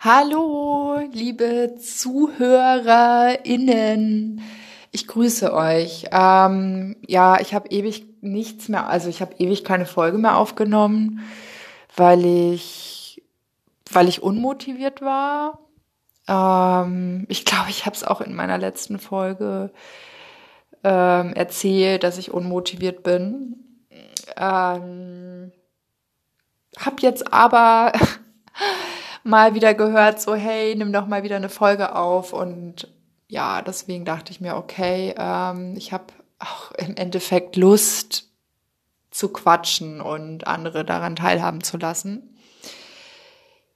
Hallo, liebe ZuhörerInnen. Ich grüße euch. Ähm, ja, ich habe ewig nichts mehr, also ich habe ewig keine Folge mehr aufgenommen, weil ich, weil ich unmotiviert war. Ähm, ich glaube, ich habe es auch in meiner letzten Folge ähm, erzählt, dass ich unmotiviert bin. Ähm, hab jetzt aber mal wieder gehört, so hey, nimm doch mal wieder eine Folge auf. Und ja, deswegen dachte ich mir, okay, ähm, ich habe auch im Endeffekt Lust zu quatschen und andere daran teilhaben zu lassen.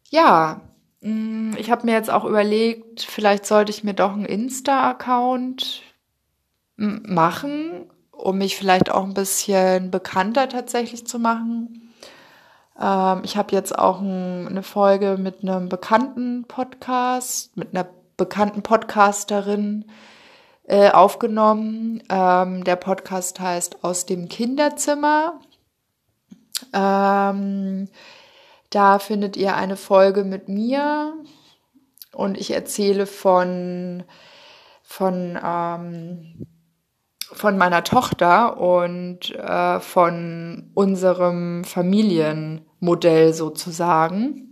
Ja, mm, ich habe mir jetzt auch überlegt, vielleicht sollte ich mir doch einen Insta-Account machen, um mich vielleicht auch ein bisschen bekannter tatsächlich zu machen. Ähm, ich habe jetzt auch ein, eine Folge mit einem bekannten Podcast, mit einer bekannten Podcasterin äh, aufgenommen. Ähm, der Podcast heißt Aus dem Kinderzimmer. Ähm, da findet ihr eine Folge mit mir und ich erzähle von, von ähm, von meiner Tochter und äh, von unserem Familienmodell sozusagen.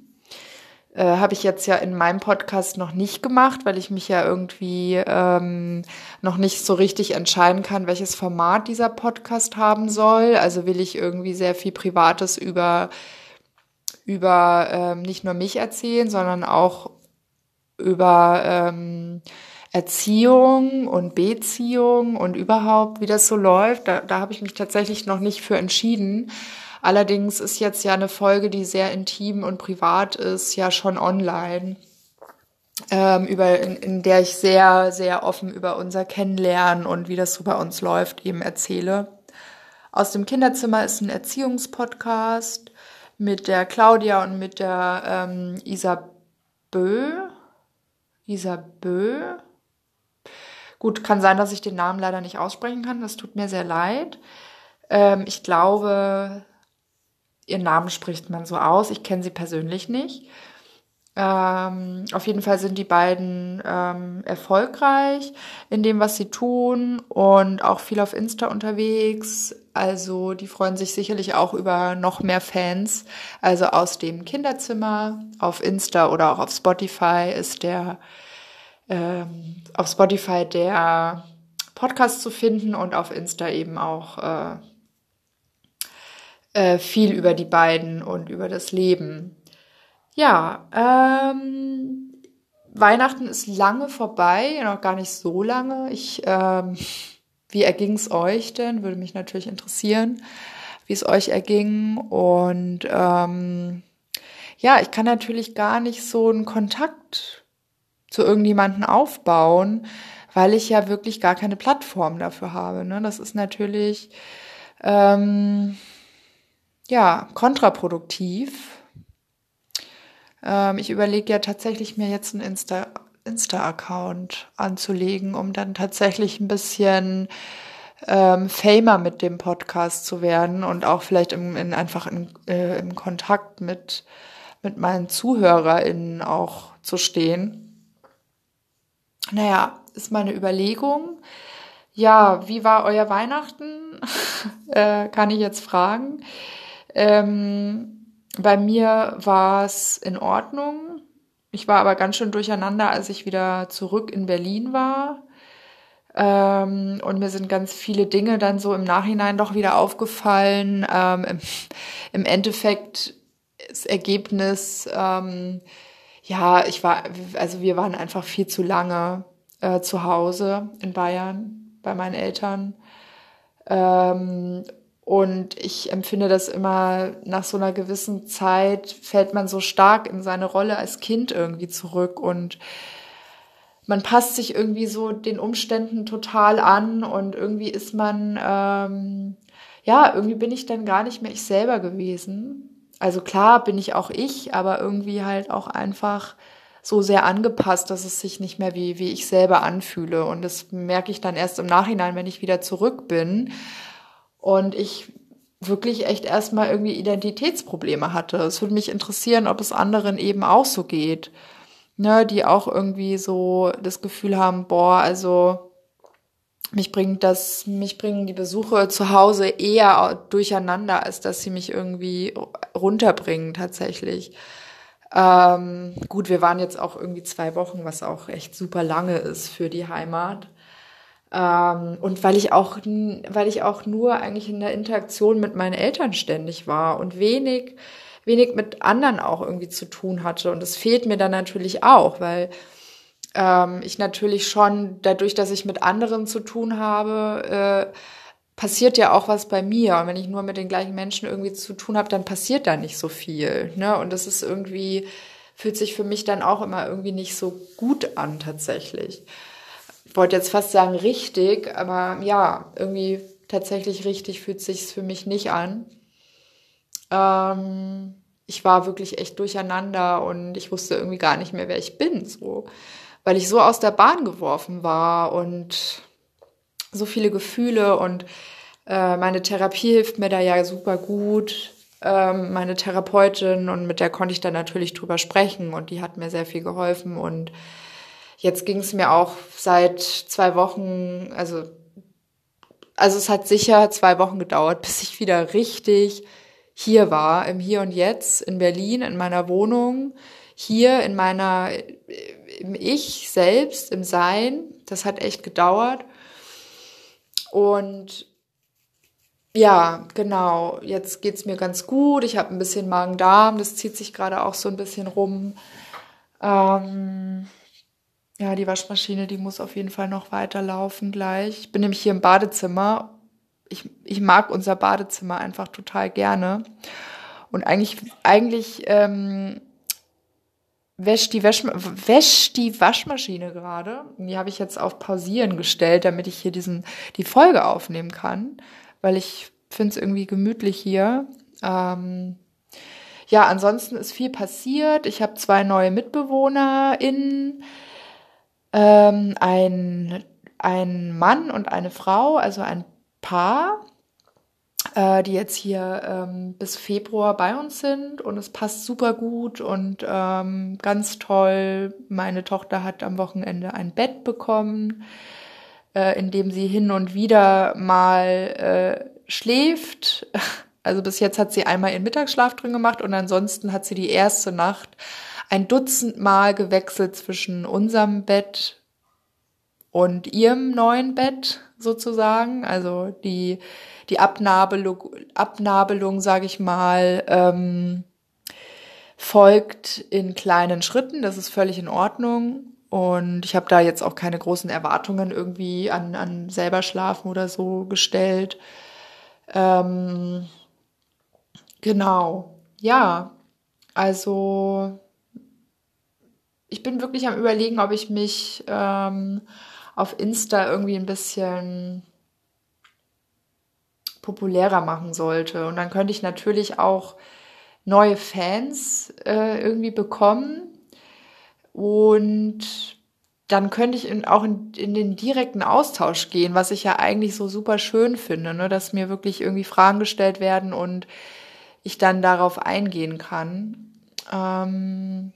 Äh, Habe ich jetzt ja in meinem Podcast noch nicht gemacht, weil ich mich ja irgendwie ähm, noch nicht so richtig entscheiden kann, welches Format dieser Podcast haben soll. Also will ich irgendwie sehr viel Privates über über ähm, nicht nur mich erzählen, sondern auch über ähm, Erziehung und Beziehung und überhaupt, wie das so läuft, da, da habe ich mich tatsächlich noch nicht für entschieden. Allerdings ist jetzt ja eine Folge, die sehr intim und privat ist, ja schon online, ähm, über, in, in der ich sehr, sehr offen über unser Kennenlernen und wie das so bei uns läuft eben erzähle. Aus dem Kinderzimmer ist ein Erziehungspodcast mit der Claudia und mit der ähm, Isabö. Isabö. Gut, kann sein, dass ich den Namen leider nicht aussprechen kann. Das tut mir sehr leid. Ähm, ich glaube, ihren Namen spricht man so aus. Ich kenne sie persönlich nicht. Ähm, auf jeden Fall sind die beiden ähm, erfolgreich in dem, was sie tun und auch viel auf Insta unterwegs. Also die freuen sich sicherlich auch über noch mehr Fans. Also aus dem Kinderzimmer auf Insta oder auch auf Spotify ist der ähm, auf Spotify der Podcast zu finden und auf Insta eben auch äh, äh, viel über die beiden und über das Leben. Ja, ähm, Weihnachten ist lange vorbei, noch gar nicht so lange. Ich, ähm, wie erging es euch denn? Würde mich natürlich interessieren, wie es euch erging. Und ähm, ja, ich kann natürlich gar nicht so einen Kontakt zu irgendjemanden aufbauen, weil ich ja wirklich gar keine Plattform dafür habe. Ne? Das ist natürlich ähm, ja kontraproduktiv. Ähm, ich überlege ja tatsächlich mir jetzt einen Insta Insta-Account anzulegen, um dann tatsächlich ein bisschen ähm, famer mit dem Podcast zu werden und auch vielleicht im, in, einfach in, äh, im Kontakt mit, mit meinen ZuhörerInnen auch zu stehen. Naja, ist meine Überlegung. Ja, wie war euer Weihnachten? äh, kann ich jetzt fragen. Ähm, bei mir war es in Ordnung. Ich war aber ganz schön durcheinander, als ich wieder zurück in Berlin war. Ähm, und mir sind ganz viele Dinge dann so im Nachhinein doch wieder aufgefallen. Ähm, im, im, Endeffekt das Ergebnis ähm, ja, ich war, also wir waren einfach viel zu lange äh, zu Hause in Bayern bei meinen Eltern. Und ich empfinde das immer nach so einer gewissen Zeit fällt man so stark in seine Rolle als Kind irgendwie zurück und man passt sich irgendwie so den Umständen total an und irgendwie ist man, ähm, ja, irgendwie bin ich dann gar nicht mehr ich selber gewesen also klar bin ich auch ich, aber irgendwie halt auch einfach so sehr angepasst, dass es sich nicht mehr wie, wie ich selber anfühle. Und das merke ich dann erst im Nachhinein, wenn ich wieder zurück bin und ich wirklich echt erstmal irgendwie Identitätsprobleme hatte. Es würde mich interessieren, ob es anderen eben auch so geht. ne, die auch irgendwie so das Gefühl haben, boah, also mich bringt das, mich bringen die Besuche zu Hause eher durcheinander, als dass sie mich irgendwie runterbringen tatsächlich. Ähm, gut, wir waren jetzt auch irgendwie zwei Wochen, was auch echt super lange ist für die Heimat. Ähm, und weil ich auch, weil ich auch nur eigentlich in der Interaktion mit meinen Eltern ständig war und wenig, wenig mit anderen auch irgendwie zu tun hatte. Und das fehlt mir dann natürlich auch, weil ähm, ich natürlich schon dadurch, dass ich mit anderen zu tun habe, äh, passiert ja auch was bei mir. Und wenn ich nur mit den gleichen Menschen irgendwie zu tun habe, dann passiert da nicht so viel. Ne? Und das ist irgendwie, fühlt sich für mich dann auch immer irgendwie nicht so gut an tatsächlich. Ich wollte jetzt fast sagen richtig, aber ja, irgendwie tatsächlich richtig fühlt sich für mich nicht an. Ähm, ich war wirklich echt durcheinander und ich wusste irgendwie gar nicht mehr, wer ich bin, so, weil ich so aus der Bahn geworfen war und so viele Gefühle und äh, meine Therapie hilft mir da ja super gut. Ähm, meine Therapeutin und mit der konnte ich dann natürlich drüber sprechen und die hat mir sehr viel geholfen und jetzt ging es mir auch seit zwei Wochen, also also es hat sicher zwei Wochen gedauert, bis ich wieder richtig hier war, im Hier und Jetzt, in Berlin, in meiner Wohnung, hier in meiner, im Ich selbst, im Sein. Das hat echt gedauert. Und ja, genau, jetzt geht's mir ganz gut. Ich habe ein bisschen Magen-Darm, das zieht sich gerade auch so ein bisschen rum. Ähm, ja, die Waschmaschine, die muss auf jeden Fall noch weiterlaufen gleich. Ich bin nämlich hier im Badezimmer. Ich, ich mag unser Badezimmer einfach total gerne. Und eigentlich, eigentlich ähm, wäscht die, Wäsch, wäscht die Waschmaschine gerade. Die habe ich jetzt auf Pausieren gestellt, damit ich hier diesen, die Folge aufnehmen kann, weil ich finde es irgendwie gemütlich hier. Ähm, ja, ansonsten ist viel passiert. Ich habe zwei neue MitbewohnerInnen, ähm, ein, ein Mann und eine Frau, also ein Paar äh, die jetzt hier ähm, bis Februar bei uns sind und es passt super gut und ähm, ganz toll. Meine Tochter hat am Wochenende ein Bett bekommen, äh, in dem sie hin und wieder mal äh, schläft. Also bis jetzt hat sie einmal ihren Mittagsschlaf drin gemacht und ansonsten hat sie die erste Nacht ein Dutzend Mal gewechselt zwischen unserem Bett und ihrem neuen Bett sozusagen. Also die die Abnabelung, Abnabelung sage ich mal, ähm, folgt in kleinen Schritten. Das ist völlig in Ordnung. Und ich habe da jetzt auch keine großen Erwartungen irgendwie an, an selber schlafen oder so gestellt. Ähm, genau. Ja, also ich bin wirklich am Überlegen, ob ich mich ähm, auf Insta irgendwie ein bisschen populärer machen sollte. Und dann könnte ich natürlich auch neue Fans äh, irgendwie bekommen. Und dann könnte ich in, auch in, in, den direkten Austausch gehen, was ich ja eigentlich so super schön finde, ne? dass mir wirklich irgendwie Fragen gestellt werden und ich dann darauf eingehen kann. Ähm,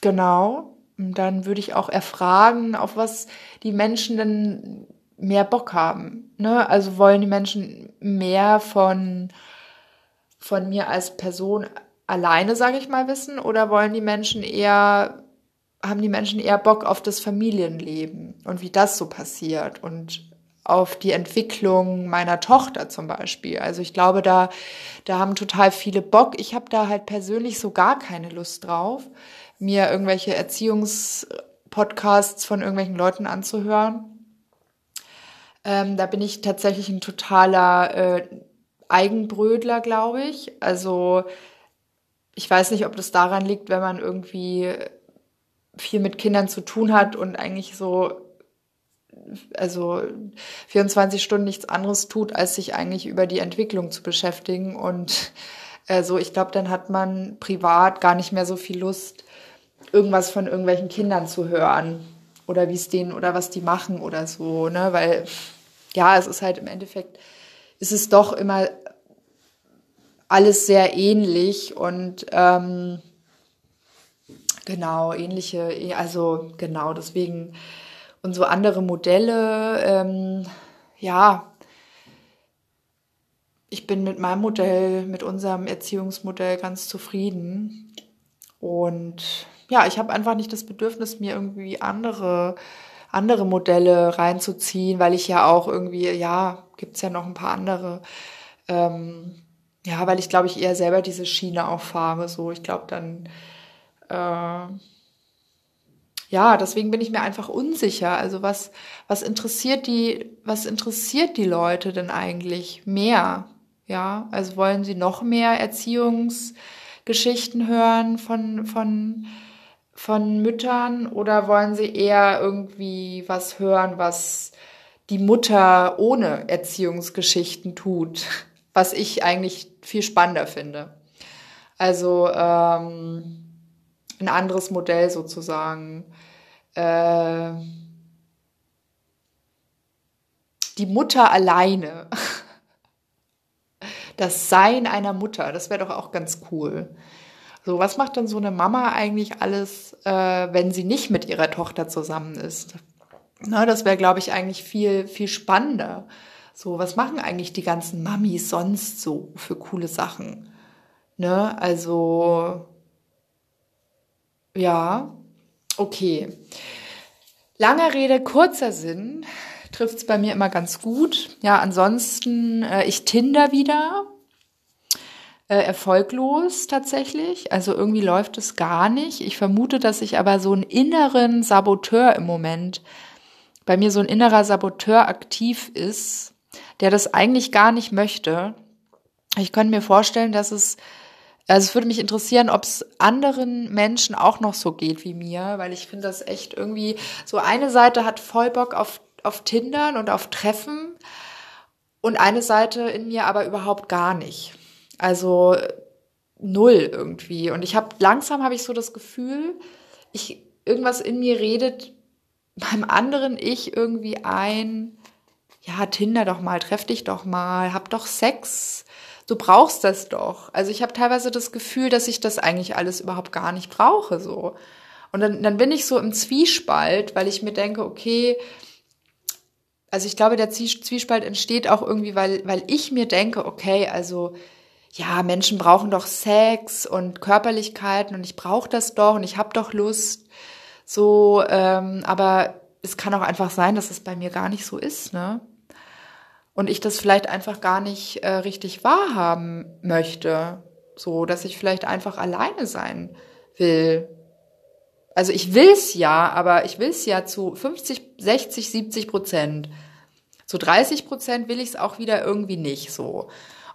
genau. Und dann würde ich auch erfragen, auf was die Menschen denn mehr Bock haben. Ne? Also wollen die Menschen mehr von, von mir als Person alleine, sage ich mal, wissen, oder wollen die Menschen eher, haben die Menschen eher Bock auf das Familienleben und wie das so passiert und auf die Entwicklung meiner Tochter zum Beispiel. Also ich glaube, da, da haben total viele Bock. Ich habe da halt persönlich so gar keine Lust drauf, mir irgendwelche Erziehungspodcasts von irgendwelchen Leuten anzuhören. Ähm, da bin ich tatsächlich ein totaler äh, Eigenbrödler, glaube ich. Also ich weiß nicht, ob das daran liegt, wenn man irgendwie viel mit Kindern zu tun hat und eigentlich so also 24 Stunden nichts anderes tut, als sich eigentlich über die Entwicklung zu beschäftigen. Und also ich glaube, dann hat man privat gar nicht mehr so viel Lust, irgendwas von irgendwelchen Kindern zu hören oder wie es denen oder was die machen oder so, ne? Weil ja, es ist halt im Endeffekt, ist es doch immer alles sehr ähnlich und ähm, Genau, ähnliche, also genau, deswegen und so andere Modelle, ähm, ja, ich bin mit meinem Modell, mit unserem Erziehungsmodell ganz zufrieden. Und ja, ich habe einfach nicht das Bedürfnis, mir irgendwie andere, andere Modelle reinzuziehen, weil ich ja auch irgendwie, ja, gibt's ja noch ein paar andere. Ähm, ja, weil ich glaube ich eher selber diese Schiene auch fahre. So, ich glaube dann, äh, ja, deswegen bin ich mir einfach unsicher. Also was, was interessiert die, was interessiert die Leute denn eigentlich mehr? Ja, also wollen sie noch mehr Erziehungsgeschichten hören von, von, von Müttern oder wollen sie eher irgendwie was hören, was die Mutter ohne Erziehungsgeschichten tut? Was ich eigentlich viel spannender finde. Also ähm, ein anderes Modell sozusagen. Äh, die Mutter alleine. Das Sein einer Mutter, das wäre doch auch ganz cool. So, was macht dann so eine Mama eigentlich alles, äh, wenn sie nicht mit ihrer Tochter zusammen ist? Na, das wäre, glaube ich, eigentlich viel, viel spannender. So, was machen eigentlich die ganzen Mamis sonst so für coole Sachen? Ne, also, ja, okay. Langer Rede, kurzer Sinn trifft es bei mir immer ganz gut. Ja, ansonsten, äh, ich Tinder wieder. Äh, erfolglos tatsächlich. Also irgendwie läuft es gar nicht. Ich vermute, dass ich aber so einen inneren Saboteur im Moment, bei mir so ein innerer Saboteur aktiv ist, der das eigentlich gar nicht möchte. Ich könnte mir vorstellen, dass es also es würde mich interessieren, ob es anderen Menschen auch noch so geht wie mir, weil ich finde das echt irgendwie so eine Seite hat voll Bock auf auf Tindern und auf Treffen und eine Seite in mir aber überhaupt gar nicht. Also null irgendwie und ich habe langsam habe ich so das Gefühl, ich irgendwas in mir redet beim anderen ich irgendwie ein ja, Tinder doch mal, treff dich doch mal, hab doch Sex. Du brauchst das doch. Also ich habe teilweise das Gefühl, dass ich das eigentlich alles überhaupt gar nicht brauche so. Und dann, dann bin ich so im Zwiespalt, weil ich mir denke, okay, also ich glaube, der Zwiespalt entsteht auch irgendwie, weil, weil ich mir denke, okay, also ja, Menschen brauchen doch Sex und Körperlichkeiten und ich brauche das doch und ich habe doch Lust. So, ähm, aber es kann auch einfach sein, dass es bei mir gar nicht so ist, ne? Und ich das vielleicht einfach gar nicht äh, richtig wahrhaben möchte. So, dass ich vielleicht einfach alleine sein will. Also ich will's ja, aber ich will's ja zu 50, 60, 70 Prozent. Zu 30 Prozent will ich es auch wieder irgendwie nicht so.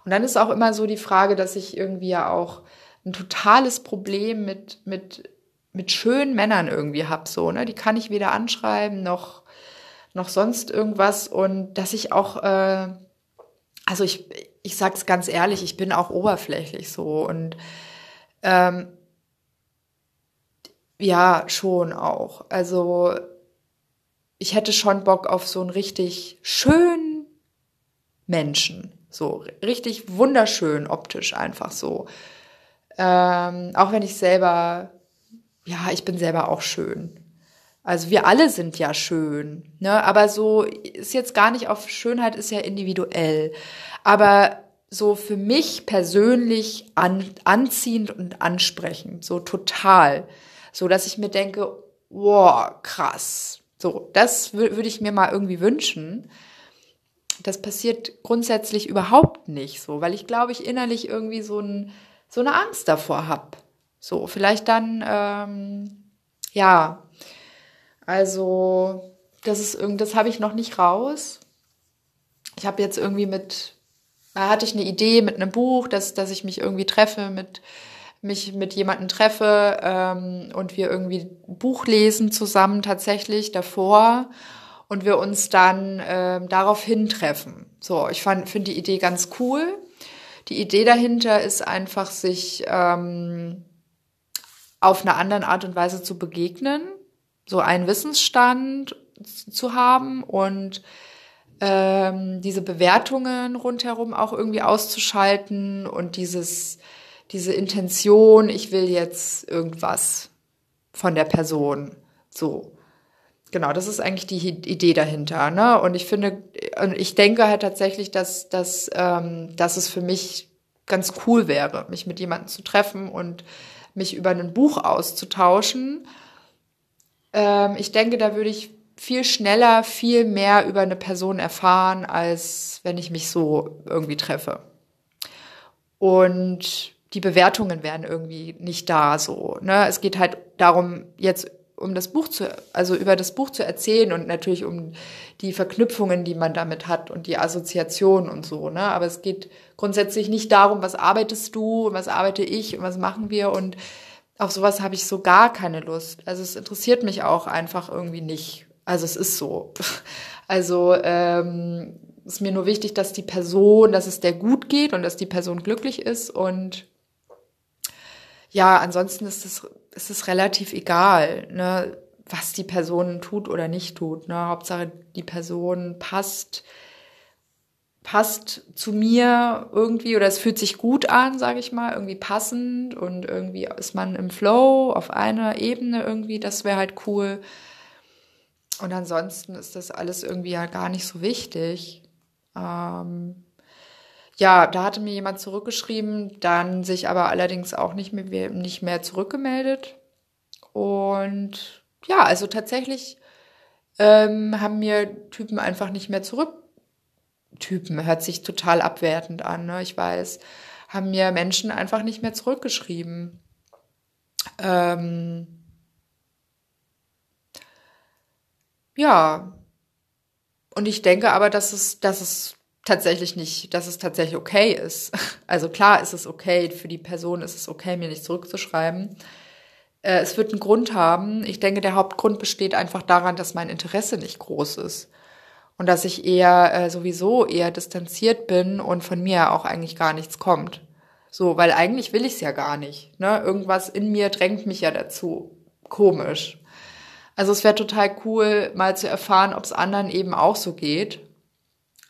Und dann ist auch immer so die Frage, dass ich irgendwie ja auch ein totales Problem mit, mit, mit schönen Männern irgendwie hab so, ne? Die kann ich weder anschreiben noch, noch sonst irgendwas. Und dass ich auch, äh, also ich, ich sag's ganz ehrlich, ich bin auch oberflächlich so und ähm, ja, schon auch. Also ich hätte schon Bock auf so einen richtig schönen Menschen. So richtig wunderschön optisch einfach so. Ähm, auch wenn ich selber, ja, ich bin selber auch schön. Also wir alle sind ja schön, ne? Aber so ist jetzt gar nicht auf Schönheit ist ja individuell. Aber so für mich persönlich an, anziehend und ansprechend, so total so dass ich mir denke, wow, krass. So, das würde ich mir mal irgendwie wünschen. Das passiert grundsätzlich überhaupt nicht so, weil ich glaube, ich innerlich irgendwie so, ein, so eine Angst davor habe. So, vielleicht dann, ähm, ja, also das ist irgendwie, das habe ich noch nicht raus. Ich habe jetzt irgendwie mit, da hatte ich eine Idee mit einem Buch, dass, dass ich mich irgendwie treffe mit mich mit jemandem treffe ähm, und wir irgendwie ein Buch lesen zusammen tatsächlich davor und wir uns dann ähm, darauf hintreffen. So, ich finde die Idee ganz cool. Die Idee dahinter ist einfach, sich ähm, auf eine andere Art und Weise zu begegnen, so einen Wissensstand zu haben und ähm, diese Bewertungen rundherum auch irgendwie auszuschalten und dieses diese Intention, ich will jetzt irgendwas von der Person. So. Genau, das ist eigentlich die Idee dahinter. Ne? Und ich finde, und ich denke halt tatsächlich, dass, dass, ähm, dass es für mich ganz cool wäre, mich mit jemandem zu treffen und mich über ein Buch auszutauschen. Ähm, ich denke, da würde ich viel schneller, viel mehr über eine Person erfahren, als wenn ich mich so irgendwie treffe. Und die Bewertungen wären irgendwie nicht da so. Ne? Es geht halt darum, jetzt um das Buch zu, also über das Buch zu erzählen und natürlich um die Verknüpfungen, die man damit hat und die Assoziation und so, ne? Aber es geht grundsätzlich nicht darum, was arbeitest du, was arbeite ich und was machen wir und auf sowas habe ich so gar keine Lust. Also es interessiert mich auch einfach irgendwie nicht. Also es ist so. Also ähm, ist mir nur wichtig, dass die Person, dass es der gut geht und dass die Person glücklich ist und ja, ansonsten ist es, ist es relativ egal, ne, was die Person tut oder nicht tut. Ne? Hauptsache, die Person passt, passt zu mir irgendwie oder es fühlt sich gut an, sage ich mal, irgendwie passend und irgendwie ist man im Flow auf einer Ebene irgendwie, das wäre halt cool. Und ansonsten ist das alles irgendwie ja gar nicht so wichtig. Ähm, ja, da hatte mir jemand zurückgeschrieben, dann sich aber allerdings auch nicht mehr, nicht mehr zurückgemeldet. Und ja, also tatsächlich ähm, haben mir Typen einfach nicht mehr zurück. Typen hört sich total abwertend an, ne? ich weiß. Haben mir Menschen einfach nicht mehr zurückgeschrieben. Ähm, ja. Und ich denke aber, dass es, dass es tatsächlich nicht, dass es tatsächlich okay ist. Also klar ist es okay, für die Person ist es okay, mir nicht zurückzuschreiben. Äh, es wird einen Grund haben. Ich denke, der Hauptgrund besteht einfach daran, dass mein Interesse nicht groß ist. Und dass ich eher äh, sowieso eher distanziert bin und von mir auch eigentlich gar nichts kommt. So, weil eigentlich will ich es ja gar nicht. Ne? Irgendwas in mir drängt mich ja dazu. Komisch. Also es wäre total cool, mal zu erfahren, ob es anderen eben auch so geht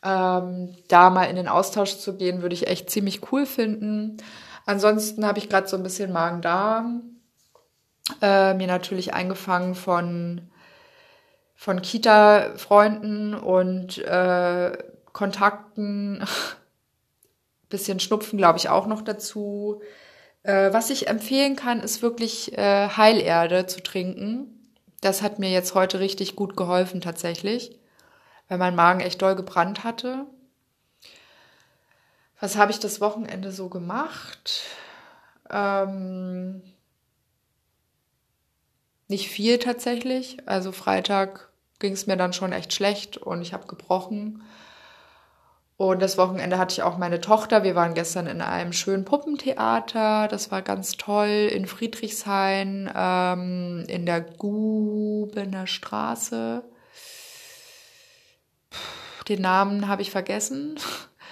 ähm, da mal in den Austausch zu gehen, würde ich echt ziemlich cool finden. Ansonsten habe ich gerade so ein bisschen Magen-Darm. Äh, mir natürlich eingefangen von, von Kita-Freunden und äh, Kontakten. bisschen Schnupfen, glaube ich, auch noch dazu. Äh, was ich empfehlen kann, ist wirklich äh, Heilerde zu trinken. Das hat mir jetzt heute richtig gut geholfen tatsächlich weil mein Magen echt doll gebrannt hatte. Was habe ich das Wochenende so gemacht? Ähm, nicht viel tatsächlich. Also Freitag ging es mir dann schon echt schlecht und ich habe gebrochen. Und das Wochenende hatte ich auch meine Tochter. Wir waren gestern in einem schönen Puppentheater. Das war ganz toll in Friedrichshain, ähm, in der Gubener Straße den Namen habe ich vergessen.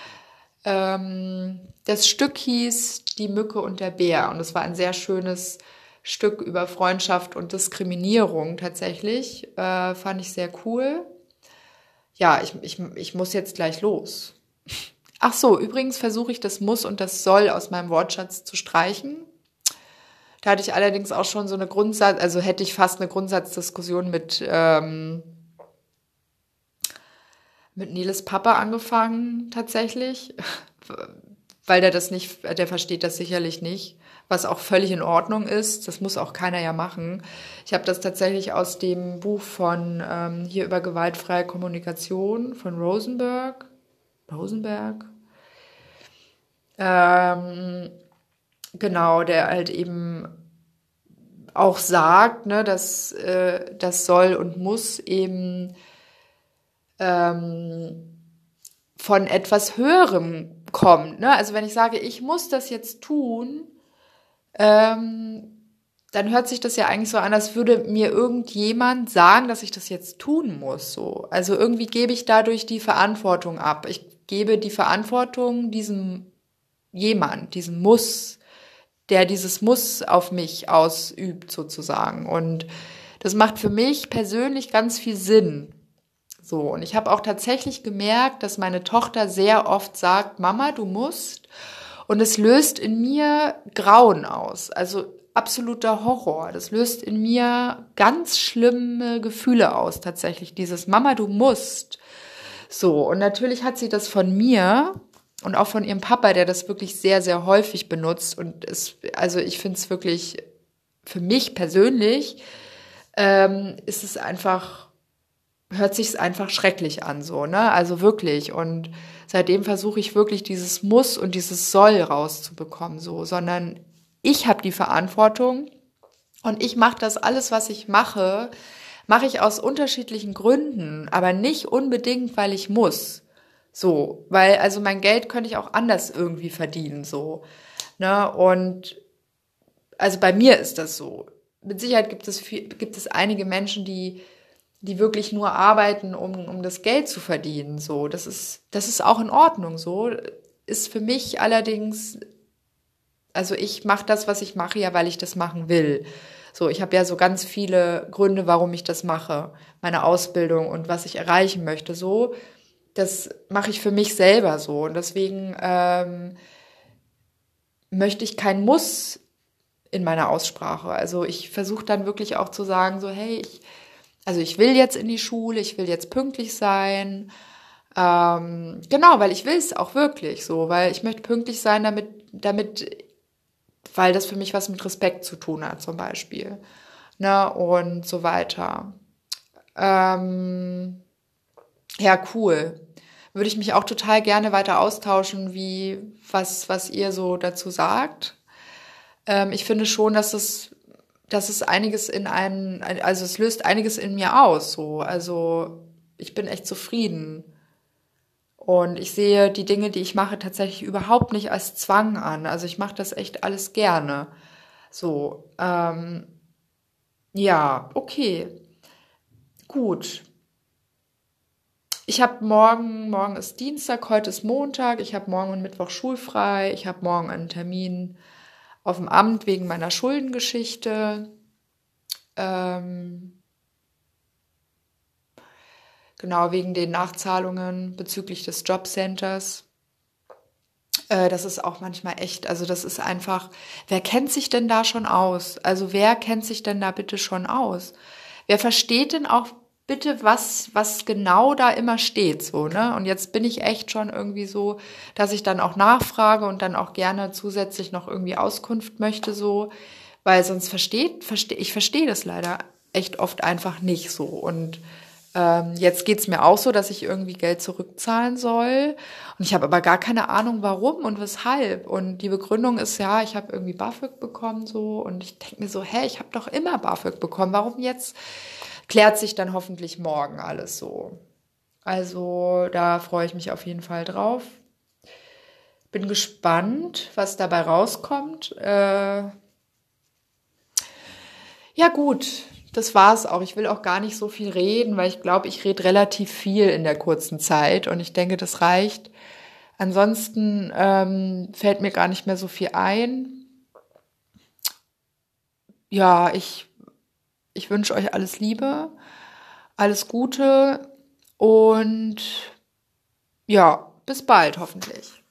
ähm, das Stück hieß Die Mücke und der Bär und es war ein sehr schönes Stück über Freundschaft und Diskriminierung tatsächlich. Äh, fand ich sehr cool. Ja, ich, ich, ich muss jetzt gleich los. Ach so, übrigens versuche ich das muss und das soll aus meinem Wortschatz zu streichen. Da hatte ich allerdings auch schon so eine Grundsatz, also hätte ich fast eine Grundsatzdiskussion mit ähm, mit Niles Papa angefangen, tatsächlich, weil der das nicht, der versteht das sicherlich nicht, was auch völlig in Ordnung ist. Das muss auch keiner ja machen. Ich habe das tatsächlich aus dem Buch von ähm, hier über gewaltfreie Kommunikation von Rosenberg. Rosenberg? Ähm, genau, der halt eben auch sagt, ne, dass äh, das soll und muss eben ähm, von etwas Höherem kommt. Ne? Also wenn ich sage, ich muss das jetzt tun, ähm, dann hört sich das ja eigentlich so an, als würde mir irgendjemand sagen, dass ich das jetzt tun muss. So, also irgendwie gebe ich dadurch die Verantwortung ab. Ich gebe die Verantwortung diesem jemand, diesem Muss, der dieses Muss auf mich ausübt sozusagen. Und das macht für mich persönlich ganz viel Sinn. So, und ich habe auch tatsächlich gemerkt, dass meine Tochter sehr oft sagt, Mama, du musst. Und es löst in mir Grauen aus. Also absoluter Horror. Das löst in mir ganz schlimme Gefühle aus, tatsächlich. Dieses Mama, du musst. So, und natürlich hat sie das von mir und auch von ihrem Papa, der das wirklich sehr, sehr häufig benutzt. Und es, also ich finde es wirklich, für mich persönlich, ähm, ist es einfach, hört sich es einfach schrecklich an, so, ne? Also wirklich. Und seitdem versuche ich wirklich dieses Muss und dieses Soll rauszubekommen, so, sondern ich habe die Verantwortung und ich mache das alles, was ich mache, mache ich aus unterschiedlichen Gründen, aber nicht unbedingt, weil ich muss. So, weil also mein Geld könnte ich auch anders irgendwie verdienen, so. Ne? Und also bei mir ist das so. Mit Sicherheit gibt es viel, gibt es einige Menschen, die die wirklich nur arbeiten, um, um das Geld zu verdienen. So, das ist, das ist auch in Ordnung. So ist für mich allerdings, also ich mache das, was ich mache, ja, weil ich das machen will. So, ich habe ja so ganz viele Gründe, warum ich das mache, meine Ausbildung und was ich erreichen möchte. So, das mache ich für mich selber so und deswegen ähm, möchte ich kein Muss in meiner Aussprache. Also ich versuche dann wirklich auch zu sagen, so hey, ich also ich will jetzt in die Schule, ich will jetzt pünktlich sein. Ähm, genau, weil ich will es auch wirklich so, weil ich möchte pünktlich sein, damit, damit, weil das für mich was mit Respekt zu tun hat, zum Beispiel. Ne, und so weiter. Ähm, ja, cool. Würde ich mich auch total gerne weiter austauschen, wie, was, was ihr so dazu sagt. Ähm, ich finde schon, dass es dass es einiges in einem, also es löst einiges in mir aus, so. Also ich bin echt zufrieden. Und ich sehe die Dinge, die ich mache, tatsächlich überhaupt nicht als Zwang an. Also ich mache das echt alles gerne. So, ähm, ja, okay. Gut. Ich habe morgen, morgen ist Dienstag, heute ist Montag, ich habe morgen und Mittwoch schulfrei, ich habe morgen einen Termin auf dem Amt wegen meiner Schuldengeschichte. Ähm, genau, wegen den Nachzahlungen bezüglich des Jobcenters. Äh, das ist auch manchmal echt, also das ist einfach, wer kennt sich denn da schon aus? Also wer kennt sich denn da bitte schon aus? Wer versteht denn auch bitte, was, was genau da immer steht, so, ne? Und jetzt bin ich echt schon irgendwie so, dass ich dann auch nachfrage und dann auch gerne zusätzlich noch irgendwie Auskunft möchte, so, weil sonst versteht, verstehe, ich verstehe das leider echt oft einfach nicht so. Und ähm, jetzt geht's mir auch so, dass ich irgendwie Geld zurückzahlen soll. Und ich habe aber gar keine Ahnung, warum und weshalb. Und die Begründung ist ja, ich habe irgendwie BAföG bekommen so. Und ich denke mir so, hä, ich habe doch immer BAföG bekommen. Warum jetzt klärt sich dann hoffentlich morgen alles so. Also da freue ich mich auf jeden Fall drauf. Bin gespannt, was dabei rauskommt. Äh ja gut, das war's auch. Ich will auch gar nicht so viel reden, weil ich glaube, ich rede relativ viel in der kurzen Zeit und ich denke, das reicht. Ansonsten ähm, fällt mir gar nicht mehr so viel ein. Ja, ich ich wünsche euch alles Liebe, alles Gute und ja, bis bald hoffentlich.